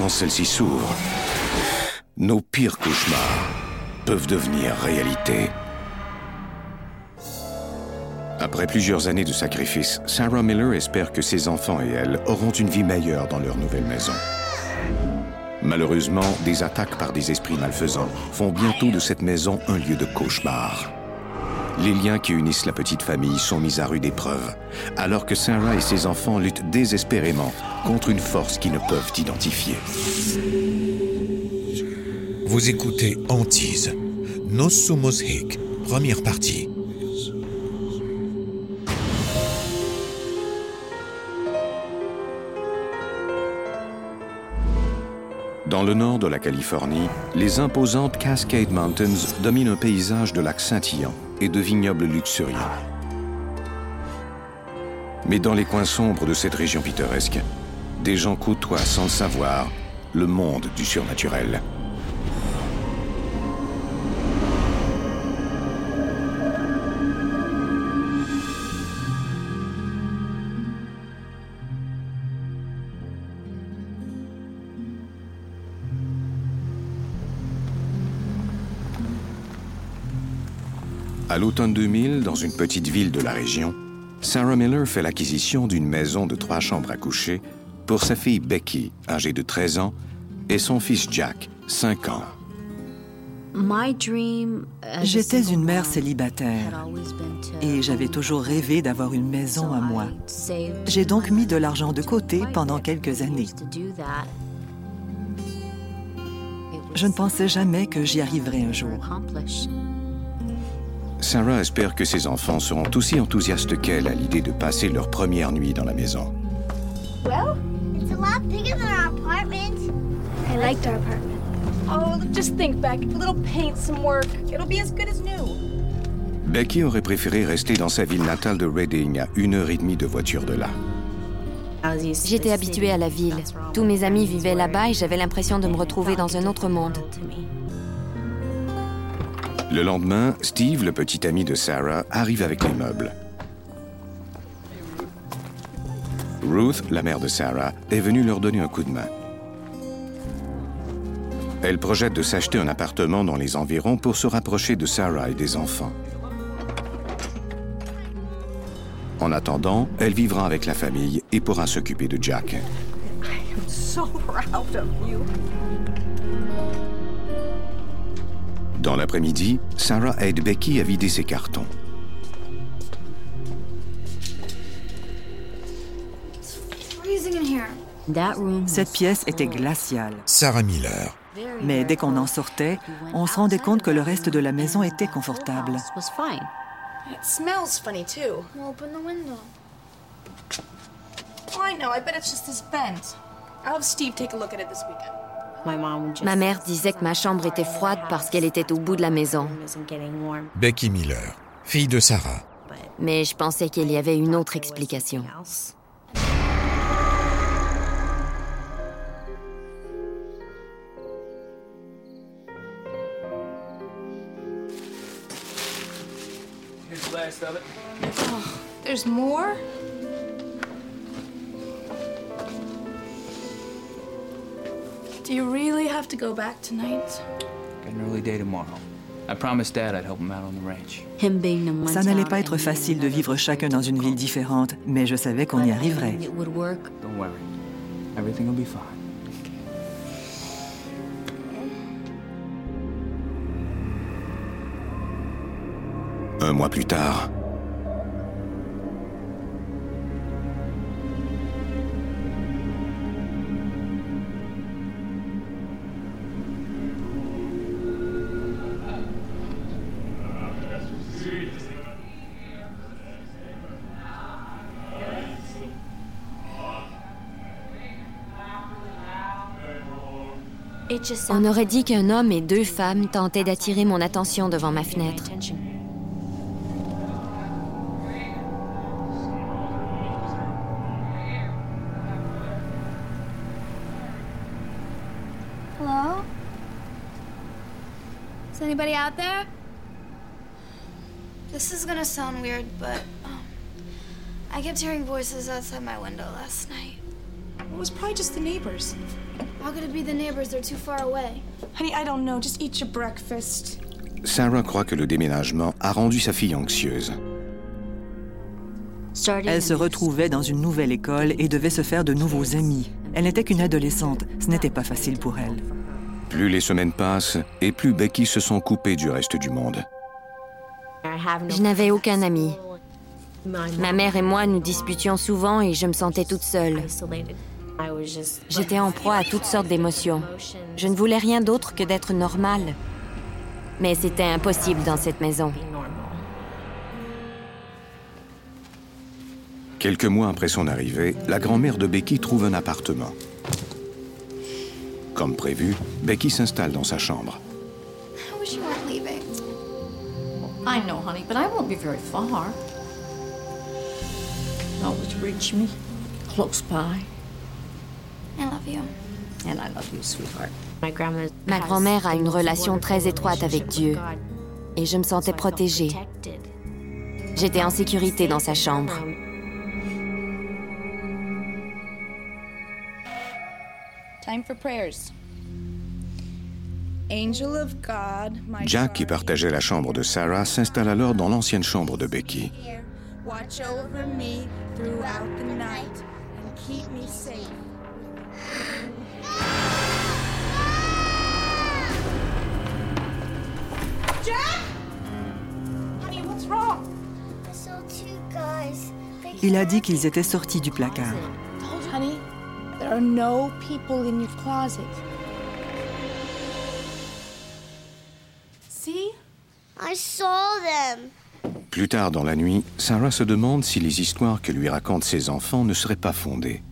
Quand celles-ci s'ouvrent, nos pires cauchemars peuvent devenir réalité. Après plusieurs années de sacrifice, Sarah Miller espère que ses enfants et elle auront une vie meilleure dans leur nouvelle maison. Malheureusement, des attaques par des esprits malfaisants font bientôt de cette maison un lieu de cauchemar. Les liens qui unissent la petite famille sont mis à rude épreuve, alors que Sarah et ses enfants luttent désespérément contre une force qu'ils ne peuvent identifier. Vous écoutez Antise, Nos Sumos Hic, première partie. Dans le nord de la Californie, les imposantes Cascade Mountains dominent un paysage de lacs scintillants et de vignobles luxuriants. Mais dans les coins sombres de cette région pittoresque, des gens côtoient sans le savoir le monde du surnaturel. À l'automne 2000, dans une petite ville de la région, Sarah Miller fait l'acquisition d'une maison de trois chambres à coucher pour sa fille Becky, âgée de 13 ans, et son fils Jack, 5 ans. J'étais une mère célibataire et j'avais toujours rêvé d'avoir une maison à moi. J'ai donc mis de l'argent de côté pendant quelques années. Je ne pensais jamais que j'y arriverais un jour. Sarah espère que ses enfants seront aussi enthousiastes qu'elle à l'idée de passer leur première nuit dans la maison. Well, it's a lot bigger than our apartment. I liked our apartment. Oh, just think, Beck. A little paint, some work. It'll be as good as new. Becky aurait préféré rester dans sa ville natale de Reading, à une heure et demie de voiture de là. J'étais habituée à la ville. Tous mes amis vivaient là-bas et j'avais l'impression de me retrouver dans un autre monde. Le lendemain, Steve, le petit ami de Sarah, arrive avec les meubles. Ruth, la mère de Sarah, est venue leur donner un coup de main. Elle projette de s'acheter un appartement dans les environs pour se rapprocher de Sarah et des enfants. En attendant, elle vivra avec la famille et pourra s'occuper de Jack. Dans l'après-midi, Sarah aide Becky à vider ses cartons. Freezing in here. Cette pièce était glaciale. Sarah Miller. Mais dès qu'on en sortait, on se rendait compte que le reste de la maison était confortable. It smells funny too. We'll open the window. Oh, I know. I bet it's just this vent. I'll have Steve take a look at it this weekend. Ma mère disait que ma chambre était froide parce qu'elle était au bout de la maison. Becky Miller, fille de Sarah. Mais je pensais qu'il y avait une autre explication. There's more? Do you really have to go back tonight? Got an early day tomorrow. I promised Dad I'd help him out on the ranch. Ça n'allait pas être facile de vivre chacun dans une ville différente, mais je savais qu'on y arriverait. Don't worry. Everything will be fine. Un mois plus tard, On aurait dit qu'un homme et deux femmes tentaient d'attirer mon attention devant ma fenêtre. Hello? Is anybody out there? This is gonna sound weird, but um, I kept hearing voices outside my window last night. It was probably just the neighbors. How could it be the neighbors? They're too far away. Honey, I don't know. Just eat your breakfast. Sarah croit que le déménagement a rendu sa fille anxieuse. Elle se retrouvait dans une nouvelle école et devait se faire de nouveaux amis. Elle n'était qu'une adolescente. Ce n'était pas facile pour elle. Plus les semaines passent, et plus Becky se sent coupée du reste du monde. Je n'avais aucun ami. Ma mère et moi nous disputions souvent et je me sentais toute seule. J'étais en proie à toutes sortes d'émotions. Je ne voulais rien d'autre que d'être normale. Mais c'était impossible dans cette maison. Quelques mois après son arrivée, la grand-mère de Becky trouve un appartement. Comme prévu, Becky s'installe dans sa chambre. I wish you weren't leaving. I know, honey, but I won't be very far. Always reach me close by. I love you. And I love you, sweetheart. Ma grand-mère a une relation très étroite avec Dieu et je me sentais protégée. J'étais en sécurité dans sa chambre. Time for prayers. Angel of God, my Jack, qui partageait la chambre de Sarah, s'installe alors dans l'ancienne chambre de Becky. Il a dit qu'ils étaient sortis du placard. Honey, there are no people in your closet. See? I saw them. Plus tard dans la nuit, Sarah se demande si les histoires que lui racontent ses enfants ne seraient pas fondées.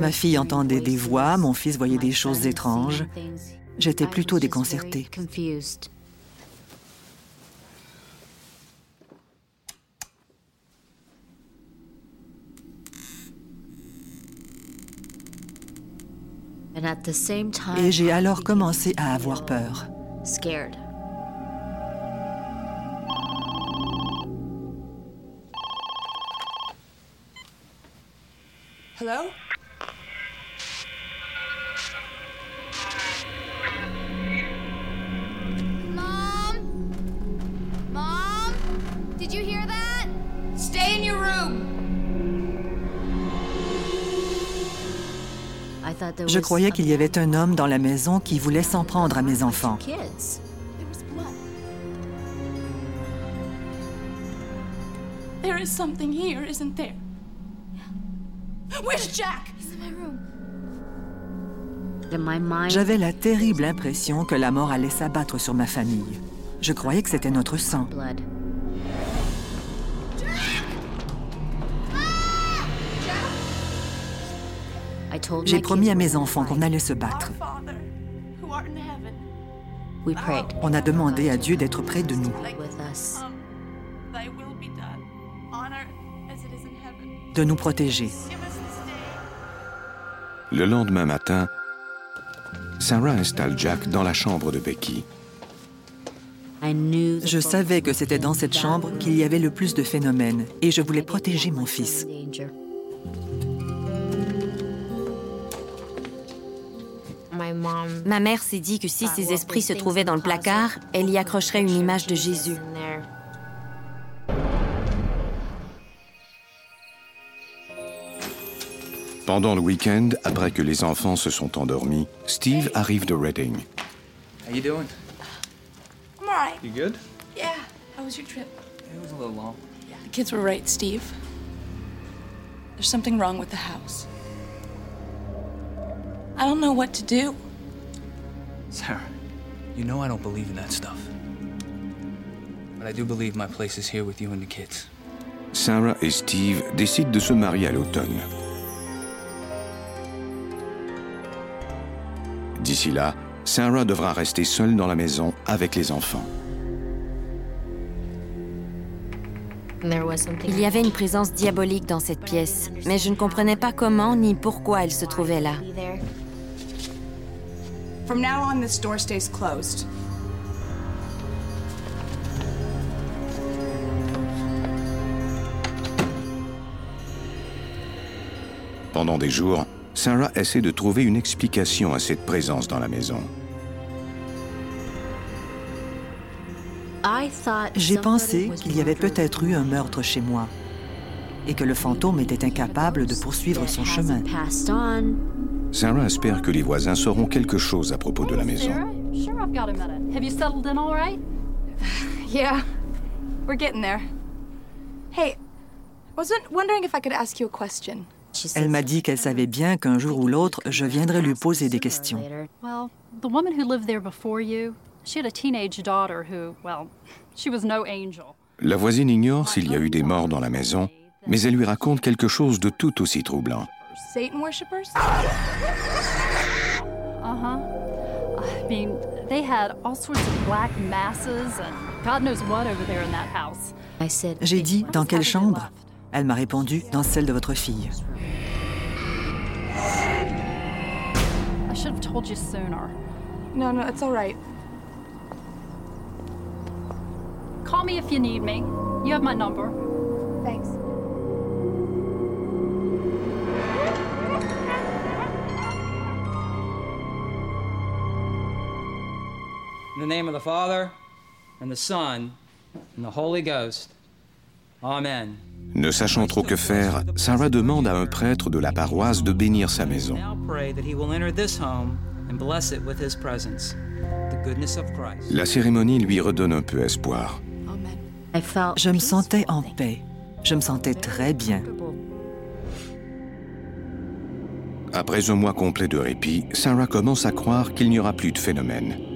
Ma fille entendait des voix, mon fils voyait des choses étranges. J'étais plutôt déconcertée. Et j'ai alors commencé à avoir peur. Hello? Je croyais qu'il y avait un homme dans la maison qui voulait s'en prendre à mes enfants. There was blood. There is something here, isn't there? Where's Jack? He's in my room. J'avais la terrible impression que la mort allait s'abattre sur ma famille. Je croyais que c'était notre sang. J'ai promis à mes enfants qu'on allait se battre. On a demandé à Dieu d'être près de nous. de nous protéger. Le lendemain matin, Sarah installe Jack dans la chambre de Becky. Je savais que c'était dans cette chambre qu'il y avait le plus de phénomènes et je voulais protéger mon fils. Ma mère s'est dit que si ces esprits se trouvaient dans le placard, elle y accrocherait une image de Jésus. Pendant le week-end, après que les enfants se sont endormis, Steve arrive de Reading. How you doing? I'm all right. You good? Yeah. How was your trip? It was a little long. The kids were right, Steve. There's something wrong with the house. I don't know what to do. Sarah, you know I don't believe in that stuff. But I do believe my place is here with you and the kids. Sarah et Steve décident de se marier à l'automne. D'ici là, Sarah devra rester seule dans la maison avec les enfants. Il y avait une présence diabolique dans cette pièce, mais je ne comprenais pas comment ni pourquoi elle se trouvait là. From now on, this door stays closed. Pendant des jours, Sarah essaie de trouver une explication à cette présence dans la maison. J'ai pensé qu'il y avait peut-être eu un meurtre chez moi et que le fantôme était incapable de poursuivre son chemin. Sarah espère que les voisins sauront quelque chose à propos de la maison. Sure, I've got a minute. Have you settled in all right? Yeah, we're getting there. Hey, I was wondering if I could ask you a question. Elle m'a dit qu'elle savait bien qu'un jour ou l'autre, je viendrais lui poser des questions. Well, the woman who lived there before you, she had a teenage daughter who, well, she was no angel. La voisine ignore s'il y a eu des morts dans la maison, mais elle lui raconte quelque chose de tout aussi troublant. Satan worshippers? Uh huh. I mean, they had all sorts of black masses and God knows what over there in that house. J'ai dit dans quelle chambre? Elle m'a répondu dans celle de votre fille. I should have told you sooner. No, no, it's all right. Call me if you need me. You have my number. Thanks. In the name of the Father, and the Son, and the Holy Ghost. Amen. Ne sachant trop que faire, Sarah demande à un prêtre de la paroisse de bénir sa maison. Now pray that he will enter this home and bless it with his presence. The goodness of Christ. La cérémonie lui redonne un peu espoir. Je me sentais en paix. Je me sentais très bien. Après un mois complet de répit, Sarah commence à croire qu'il n'y aura plus de phénomène.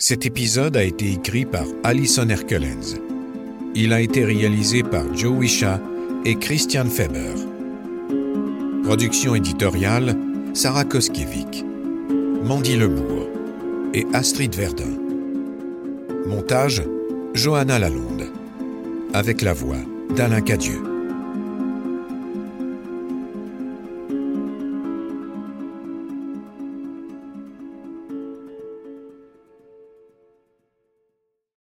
Cet épisode a été écrit par Alison Herkelens. Il a été réalisé par Joe Wisha et Christian Feber. Production éditoriale Sarah Koskiewicz, Mandy Lebourg et Astrid Verdun. Montage Johanna Lalonde. Avec la voix d'Alain Cadieux.